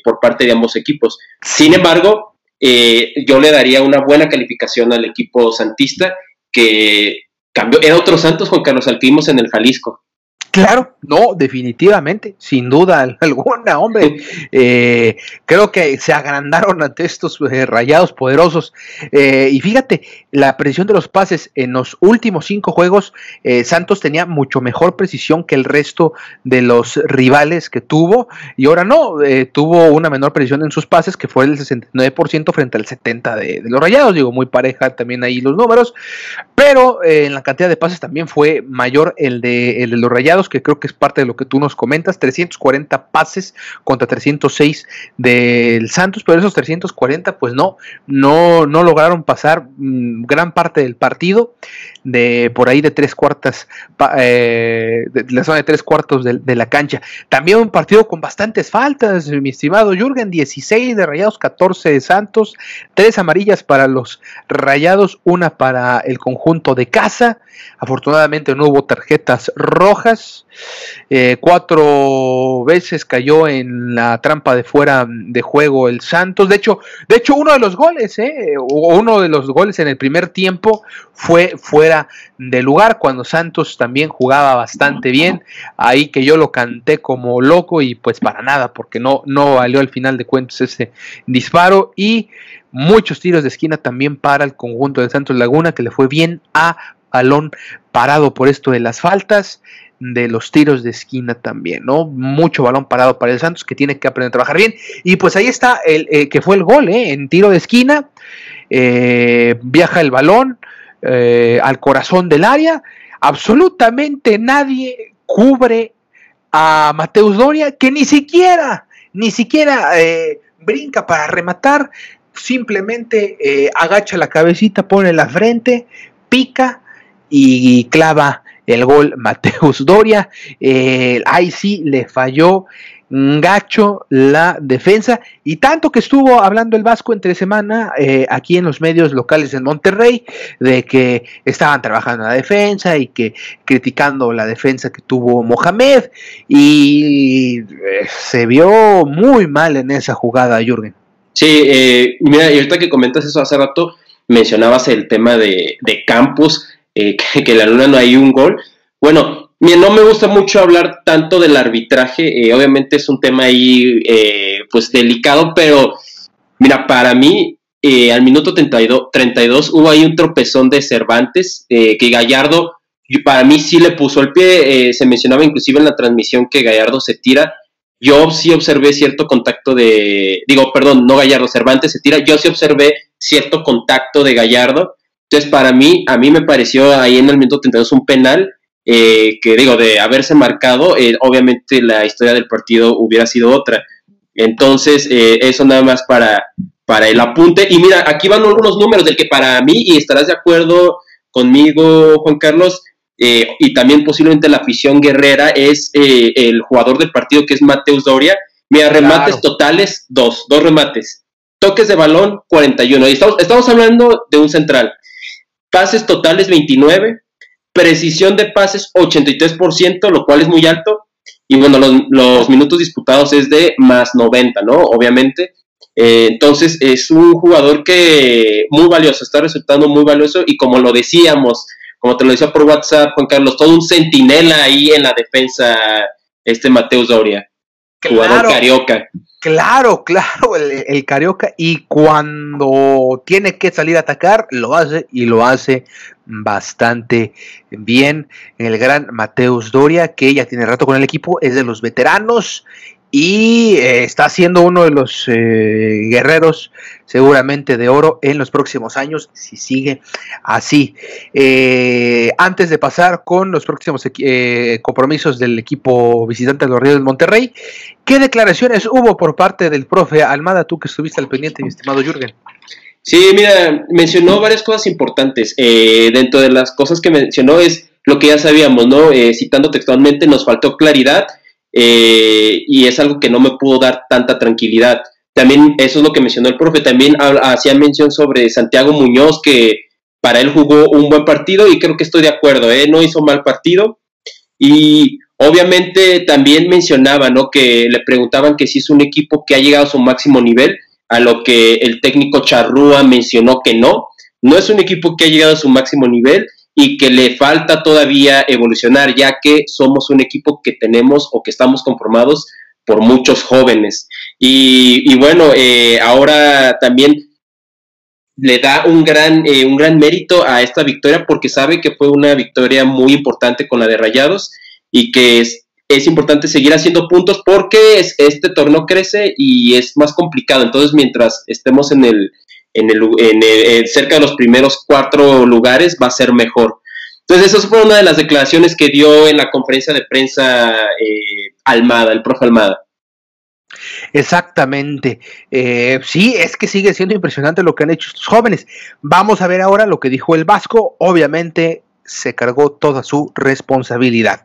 por parte de ambos equipos. Sin embargo, yo le daría una buena calificación al equipo santista que cambió, era otro Santos Juan Carlos al en el Jalisco. Claro, no, definitivamente, sin duda alguna, hombre. Eh, creo que se agrandaron ante estos eh, rayados poderosos. Eh, y fíjate, la precisión de los pases en los últimos cinco juegos, Santos tenía mucho mejor precisión que el resto de los rivales que tuvo. Y ahora no, tuvo una menor precisión en sus pases, que fue el 69% frente al 70% de, de, los rayados. Digo, muy pareja también ahí los números. Pero en la cantidad de pases también fue mayor el de, el de los rayados que creo que es parte de lo que tú nos comentas, 340 pases contra 306 del Santos, pero esos 340 pues no, no, no lograron pasar mm, gran parte del partido de por ahí de tres cuartas, eh, la zona de tres cuartos de, la cancha. También un partido con bastantes faltas, mi estimado Jürgen, 16 de Rayados, 14 de Santos, tres amarillas para los Rayados, una para el conjunto de casa. Afortunadamente no hubo tarjetas rojas. Eh, cuatro veces cayó en la trampa de fuera de juego el Santos. De hecho, de hecho uno de los goles, eh, uno de los goles en el primer tiempo fue fuera de lugar cuando Santos también jugaba bastante bien. Ahí que yo lo canté como loco y pues para nada, porque no, no valió al final de cuentas ese disparo y muchos tiros de esquina también para el conjunto de Santos Laguna que le fue bien a balón parado por esto de las faltas, de los tiros de esquina también, ¿no? Mucho balón parado para el Santos que tiene que aprender a trabajar bien. Y pues ahí está el eh, que fue el gol, ¿eh? En tiro de esquina, eh, viaja el balón eh, al corazón del área, absolutamente nadie cubre a Mateus Doria, que ni siquiera, ni siquiera brinca para rematar, simplemente agacha la cabecita, pone la frente, pica y clava el gol Mateus Doria. Eh, ahí sí le falló gacho la defensa y tanto que estuvo hablando el Vasco entre semana eh, aquí en los medios locales en Monterrey de que estaban trabajando la defensa y que criticando la defensa que tuvo Mohamed y eh, se vio muy mal en esa jugada Jürgen. Sí, mira, y ahorita que comentas eso hace rato mencionabas el tema de, de Campos eh, que, la luna no hay un gol. Bueno, no me gusta mucho hablar tanto del arbitraje, eh, obviamente es un tema ahí eh, pues delicado, pero mira, para mí al minuto 32, 32 hubo ahí un tropezón de Cervantes, que Gallardo para mí sí le puso el pie, se mencionaba inclusive en la transmisión que Gallardo se tira, yo sí observé cierto contacto de, digo, perdón, no Gallardo, Cervantes se tira, yo sí observé cierto contacto de Gallardo, entonces, para mí, a mí me pareció ahí en el minuto 32 un penal eh, que, digo, de haberse marcado, eh, obviamente la historia del partido hubiera sido otra. Entonces, eh, eso nada más para, para el apunte. Y mira, aquí van algunos números del que para mí, y estarás de acuerdo conmigo, Juan Carlos, y también posiblemente la afición guerrera, es el jugador del partido que es Mateus Doria. Mira, remates totales, dos, dos remates. Toques de balón, 41. Y estamos, estamos hablando de un central pases totales 29, precisión de pases 83%, lo cual es muy alto, y bueno, los, minutos disputados es de más 90, ¿no? Obviamente. Eh, entonces es un jugador que muy valioso, está resultando muy valioso y como lo decíamos, como te lo decía por WhatsApp, Juan Carlos, todo un centinela ahí en la defensa, este Mateus Doria, jugador carioca. Claro, claro, el, Carioca. Y cuando tiene que salir a atacar, lo hace y lo hace bastante bien. El gran Mateus Doria, que ya tiene rato con el equipo, es de los veteranos y eh, está siendo uno de los eh, guerreros seguramente de oro en los próximos años si sigue así. Eh, antes de pasar con los próximos compromisos del equipo visitante de los Ríos del Monterrey, ¿qué declaraciones hubo por parte del profe Almada, tú que estuviste al pendiente, mi estimado Jürgen? Sí, mira, mencionó varias cosas importantes. dentro de las cosas que mencionó es lo que ya sabíamos, ¿no? citando textualmente, nos faltó claridad eh, y es algo que no me pudo dar tanta tranquilidad. También eso es lo que mencionó el profe, también hacía mención sobre Santiago Muñoz, que para él jugó un buen partido y creo que estoy de acuerdo, ¿eh? no hizo mal partido. Y obviamente también mencionaba, ¿no? Que le preguntaban que si es un equipo que ha llegado a su máximo nivel, a lo que el técnico Charrúa mencionó que no. No es un equipo que ha llegado a su máximo nivel y que le falta todavía evolucionar, ya que somos un equipo que tenemos o que estamos conformados por muchos jóvenes. Y, bueno, eh, ahora también le da un gran, eh, un gran mérito a esta victoria porque sabe que fue una victoria muy importante con la de Rayados y que es, es importante seguir haciendo puntos porque este torneo crece y es más complicado. Entonces, mientras estemos en el, en el, en cerca de los primeros cuatro lugares va a ser mejor. Entonces, eso fue una de las declaraciones que dio en la conferencia de prensa eh, Almada, el profe Almada. Exactamente. Eh, sí, es que sigue siendo impresionante lo que han hecho estos jóvenes. Vamos a ver ahora lo que dijo el Vasco. Obviamente, se cargó toda su responsabilidad.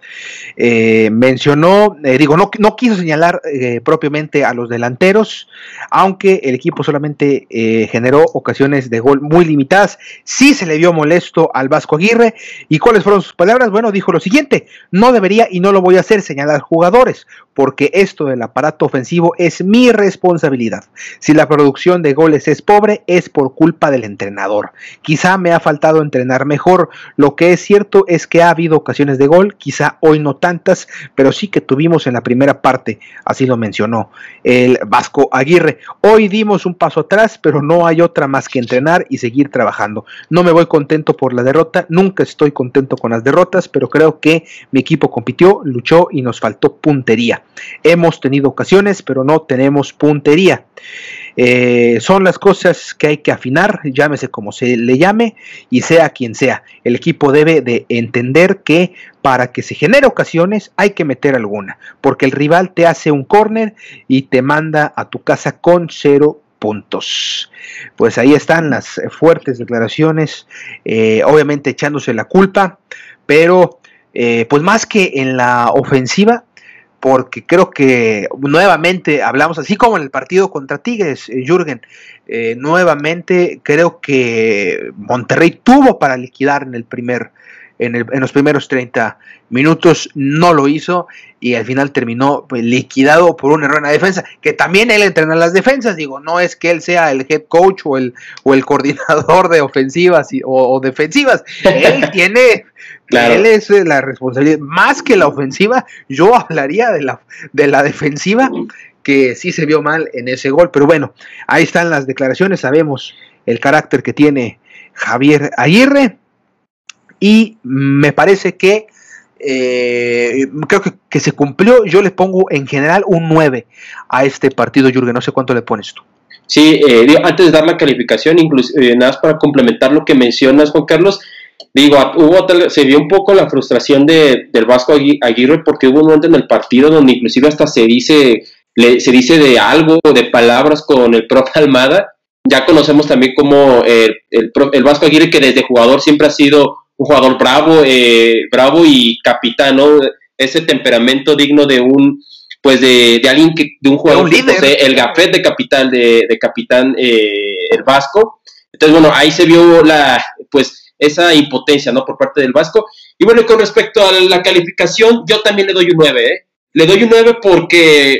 Eh, mencionó, eh, digo, no, quiso señalar eh, propiamente a los delanteros, aunque el equipo solamente generó ocasiones de gol muy limitadas. Sí se le vio molesto al Vasco Aguirre. ¿Y cuáles fueron sus palabras? Bueno, dijo lo siguiente, no debería y no lo voy a hacer señalar jugadores, porque esto del aparato ofensivo es mi responsabilidad. Si la producción de goles es pobre, es por culpa del entrenador. Quizá me ha faltado entrenar mejor, lo que es cierto es que ha habido ocasiones de gol, quizá hoy no tantas, pero sí que tuvimos en la primera parte, así lo mencionó el Vasco Aguirre. Hoy dimos un paso atrás, pero no hay otra más que entrenar y seguir trabajando. No me voy contento por la derrota, nunca estoy contento con las derrotas, pero creo que mi equipo compitió, luchó y nos faltó puntería. Hemos tenido ocasiones, pero no tenemos puntería. Eh, son las cosas que hay que afinar, llámese como se le llame y sea quien sea. El equipo debe de entender que para que se genere ocasiones hay que meter alguna, porque el rival te hace un córner y te manda a tu casa con cero puntos. Pues ahí están las fuertes declaraciones, eh, obviamente echándose la culpa, pero eh, pues más que en la ofensiva, porque creo que nuevamente hablamos, así como en el partido contra Tigres, eh, Jürgen, eh, nuevamente creo que Monterrey tuvo para liquidar en el primer en, los primeros 30 minutos, no lo hizo y al final terminó pues, liquidado por un error en la defensa, que también él entrena las defensas, digo, no es que él sea el head coach o el, o el coordinador de ofensivas o, defensivas, él tiene, él es eh, la responsabilidad, más que la ofensiva, yo hablaría de la, de la defensiva, que sí se vio mal en ese gol, pero bueno, ahí están las declaraciones, sabemos el carácter que tiene Javier Aguirre, y me parece que eh, creo que, se cumplió. Yo le pongo en general un 9 a este partido, Jürgen. No sé cuánto le pones tú. Sí, eh, antes de dar la calificación, incluso, eh, nada más para complementar lo que mencionas, Juan Carlos, digo, hubo se vio un poco la frustración de, del Vasco Aguirre porque hubo un momento en el partido donde inclusive hasta se dice, se dice de algo, de palabras con el profe Almada. Ya conocemos también como el, el Vasco Aguirre que desde jugador siempre ha sido un jugador bravo, eh, bravo y capitán, ¿no? Ese temperamento digno de un, pues de, de alguien que, de un jugador, el gafet de capitán, de, de capitán eh, el Vasco. Entonces, bueno, ahí se vio la, pues, esa impotencia, ¿no? Por parte del Vasco. Y bueno, con respecto a la calificación, yo también le doy un 9, ¿eh? Le doy un 9 porque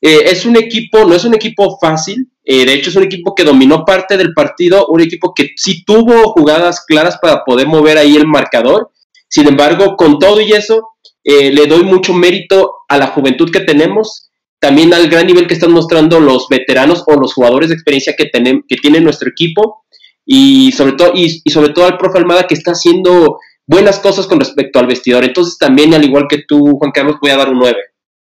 eh, es un equipo, no es un equipo fácil, eh, de hecho es un equipo que dominó parte del partido, un equipo que sí tuvo jugadas claras para poder mover ahí el marcador. Sin embargo, con todo y eso, eh, le doy mucho mérito a la juventud que tenemos, también al gran nivel que están mostrando los veteranos o los jugadores de experiencia que, que tiene nuestro equipo y sobre, todo, y, sobre todo al profe Almada que está haciendo buenas cosas con respecto al vestidor. Entonces también, al igual que tú, Juan Carlos, voy a dar un 9.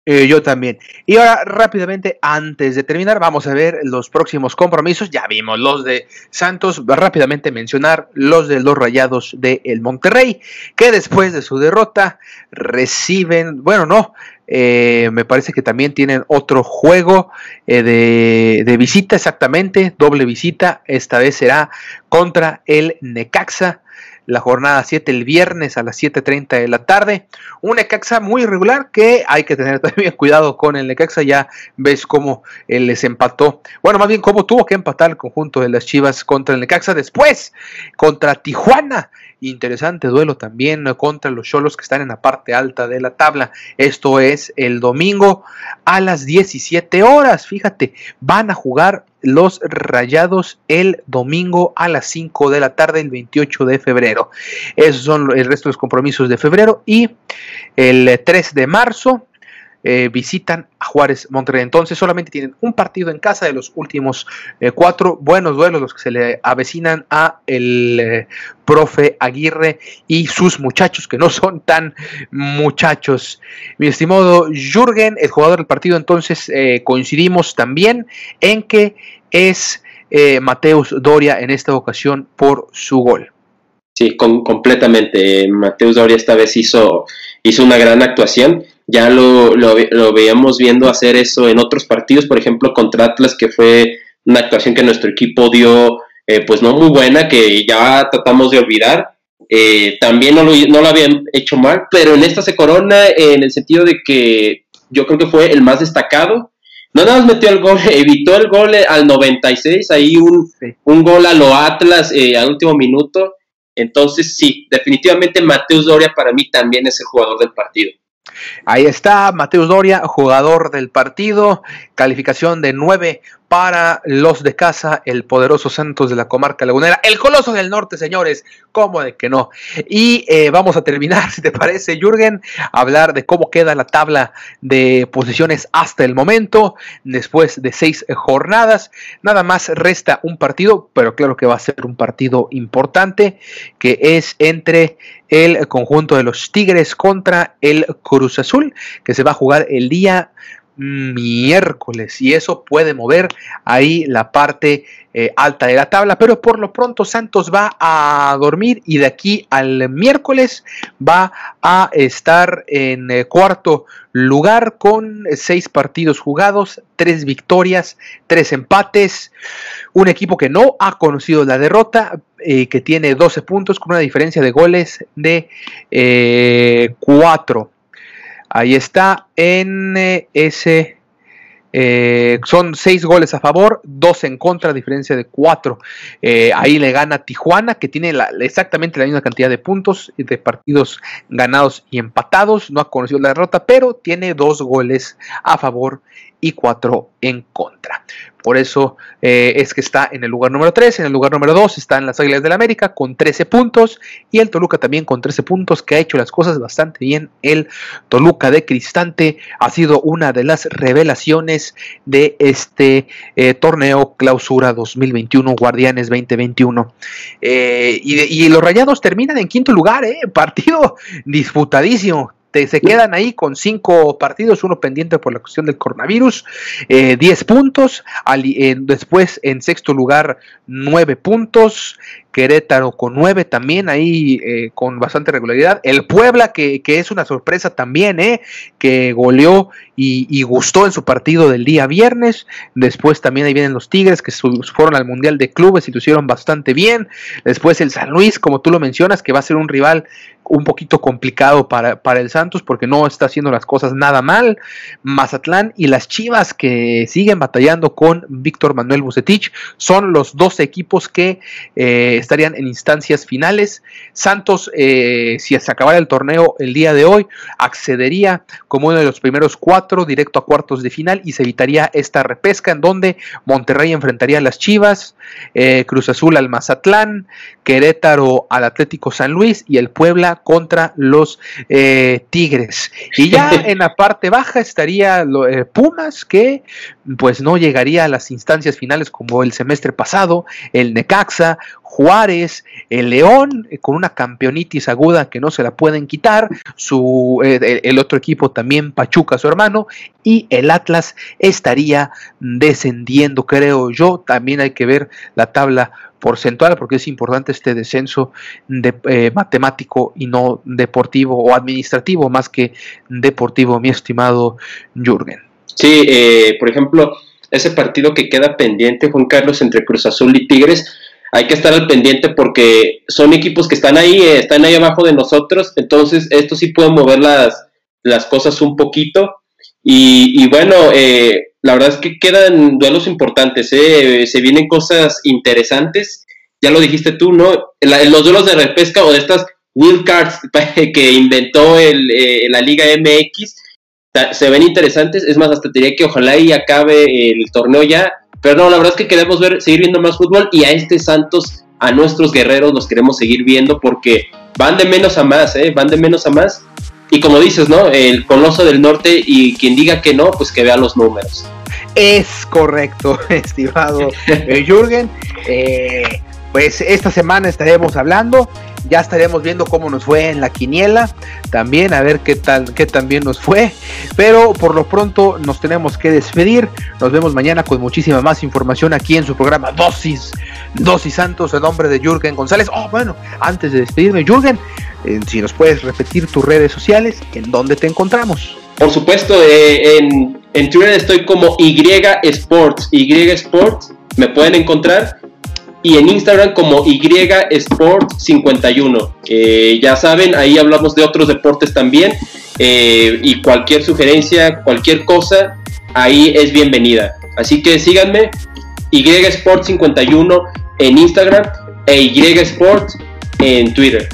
Eh, yo también. Y ahora rápidamente, antes de terminar, vamos a ver los próximos compromisos. Ya vimos los de Santos, rápidamente mencionar los de los Rayados de el Monterrey, que después de su derrota reciben, bueno, no, eh, me parece que también tienen otro juego eh, de, de visita, exactamente, doble visita. Esta vez será contra el Necaxa la jornada 7 el viernes a las 7.30 de la tarde. Un Necaxa muy irregular que hay que tener también cuidado con el Necaxa. Ya ves cómo él les empató. Bueno, más bien cómo tuvo que empatar el conjunto de las Chivas contra el Necaxa. Después, contra Tijuana. Interesante duelo también contra los Cholos que están en la parte alta de la tabla. Esto es el domingo a las 17 horas. Fíjate, van a jugar los Rayados el domingo a las 5 de la tarde, el 28 de febrero. Esos son el resto de los compromisos de febrero y el 3 de marzo eh, visitan a Juárez Monterrey. Entonces solamente tienen un partido en casa de los últimos eh, cuatro buenos duelos los que se le avecinan a el eh, profe Aguirre y sus muchachos que no son tan muchachos. Mi estimado Jürgen, el jugador del partido, entonces coincidimos también en que es Mateus Doria en esta ocasión por su gol. Sí, completamente. Mateus Doria esta vez hizo, hizo una gran actuación ya lo, lo, veíamos viendo hacer eso en otros partidos, por ejemplo contra Atlas, que fue una actuación que nuestro equipo dio, eh, pues no muy buena, que ya tratamos de olvidar. Eh, también no lo, no lo habían hecho mal, pero en esta se corona en el sentido de que yo creo que fue el más destacado. No nada más metió el gol, evitó el gol al 96, ahí un, un gol a lo Atlas eh, al último minuto. Entonces, sí, definitivamente Mateus Doria para mí también es el jugador del partido. Ahí está Mateus Doria, jugador del partido, calificación de 9 para los de casa, el poderoso Santos de la comarca lagunera, el coloso del norte, señores, ¿cómo de que no? Y eh, vamos a terminar, si te parece, Jürgen, hablar de cómo queda la tabla de posiciones hasta el momento, después de seis jornadas. Nada más resta un partido, pero claro que va a ser un partido importante, que es entre el conjunto de los Tigres contra el Cruz Azul, que se va a jugar el día miércoles y eso puede mover ahí la parte eh, alta de la tabla, pero por lo pronto Santos va a dormir y de aquí al miércoles va a estar en eh, cuarto lugar con seis partidos jugados, tres victorias, tres empates, un equipo que no ha conocido la derrota, eh, que tiene 12 puntos con una diferencia de goles de 4. Ahí está en eh. Eh, son seis goles a favor, dos en contra, a diferencia de cuatro. Eh, ahí le gana Tijuana, que tiene exactamente la misma cantidad de puntos de partidos ganados y empatados. No ha conocido la derrota, pero tiene dos goles a favor y cuatro en contra. Por eso eh, es que está en el lugar número 3. En el lugar número 2 están las Águilas del la América con 13 puntos. Y el Toluca también con 13 puntos, que ha hecho las cosas bastante bien. El Toluca de Cristante ha sido una de las revelaciones de este eh, torneo Clausura 2021, Guardianes 2021. Eh, y, y, los Rayados terminan en quinto lugar, partido disputadísimo se quedan ahí con cinco partidos, uno pendiente por la cuestión del coronavirus, eh, 10 puntos, después en sexto lugar nueve puntos, Querétaro con nueve también ahí eh, con bastante regularidad. El Puebla, que, es una sorpresa también, eh, que goleó y, gustó en su partido del día viernes. Después también ahí vienen los Tigres, que fueron al Mundial de Clubes y lo hicieron bastante bien. Después el San Luis, como tú lo mencionas, que va a ser un rival un poquito complicado para, para el Santos porque no está haciendo las cosas nada mal. Mazatlán y las Chivas que siguen batallando con Víctor Manuel Bucetich son los dos equipos que eh, estarían en instancias finales. Santos, eh, si se acabara el torneo el día de hoy, accedería como uno de los primeros cuatro directo a cuartos de final y se evitaría esta repesca en donde Monterrey enfrentaría a las Chivas, eh, Cruz Azul al Mazatlán, Querétaro al Atlético San Luis y el Puebla contra los eh, Tigres. Y ya en la parte baja estaría Pumas que pues no llegaría a las instancias finales como el semestre pasado, el Necaxa, Juárez, el León, eh, con una campeonitis aguda que no se la pueden quitar, su, eh, el otro equipo también Pachuca, su hermano, y el Atlas estaría descendiendo, creo yo. También hay que ver la tabla porcentual porque es importante este descenso de, eh, matemático y no deportivo o administrativo más que deportivo, mi estimado Jürgen. Sí, por ejemplo, ese partido que queda pendiente, Juan Carlos, entre Cruz Azul y Tigres, hay que estar al pendiente porque son equipos que están ahí, eh, están ahí abajo de nosotros, entonces esto sí puede mover las, las cosas un poquito. Y, bueno, eh, la verdad es que quedan duelos importantes, eh, se vienen cosas interesantes, ya lo dijiste tú, ¿no? los duelos de repesca o de estas wild cards que inventó el, la Liga MX, se ven interesantes, es más, hasta diría que ojalá y acabe el torneo ya pero no, la verdad es que queremos ver, seguir viendo más fútbol y a este Santos, a nuestros guerreros, los queremos seguir viendo porque van de menos a más, ¿eh? Van de menos a más. Y como dices, ¿no? El Coloso del Norte y quien diga que no, pues que vea los números. Es correcto, estimado eh, Jürgen. Eh, pues esta semana estaremos hablando ya estaremos viendo cómo nos fue en la quiniela, también a ver qué tal, qué tan bien nos fue. Pero por lo pronto nos tenemos que despedir. Nos vemos mañana con muchísima más información aquí en su programa Dosis, Dosis Santos, en nombre de Jürgen González. Oh, bueno, antes de despedirme, Jürgen, eh, si nos puedes repetir tus redes sociales, ¿en dónde te encontramos? Por supuesto, eh, en, en Twitter estoy como Y Sports, Y Sports, me pueden encontrar y en Instagram como Y Sport 51. Eh, ya saben, ahí hablamos de otros deportes también eh, y cualquier sugerencia, cualquier cosa, ahí es bienvenida. Así que síganme, Y Sport 51 en Instagram e Y Sport en Twitter.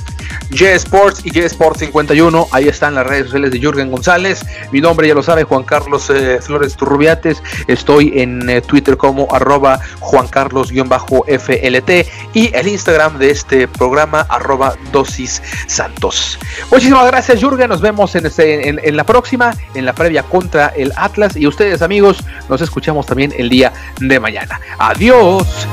J Sports y J Sports 51. Ahí están las redes sociales de Jürgen González. Mi nombre ya lo sabe, Juan Carlos eh, Flores Turrubiates. Estoy en eh, Twitter como arroba Juan Carlos-FLT y el Instagram de este programa arroba dosis santos. Muchísimas gracias Jürgen, nos vemos este, en la próxima, en la previa contra el Atlas y ustedes amigos, nos escuchamos también el día de mañana. Adiós.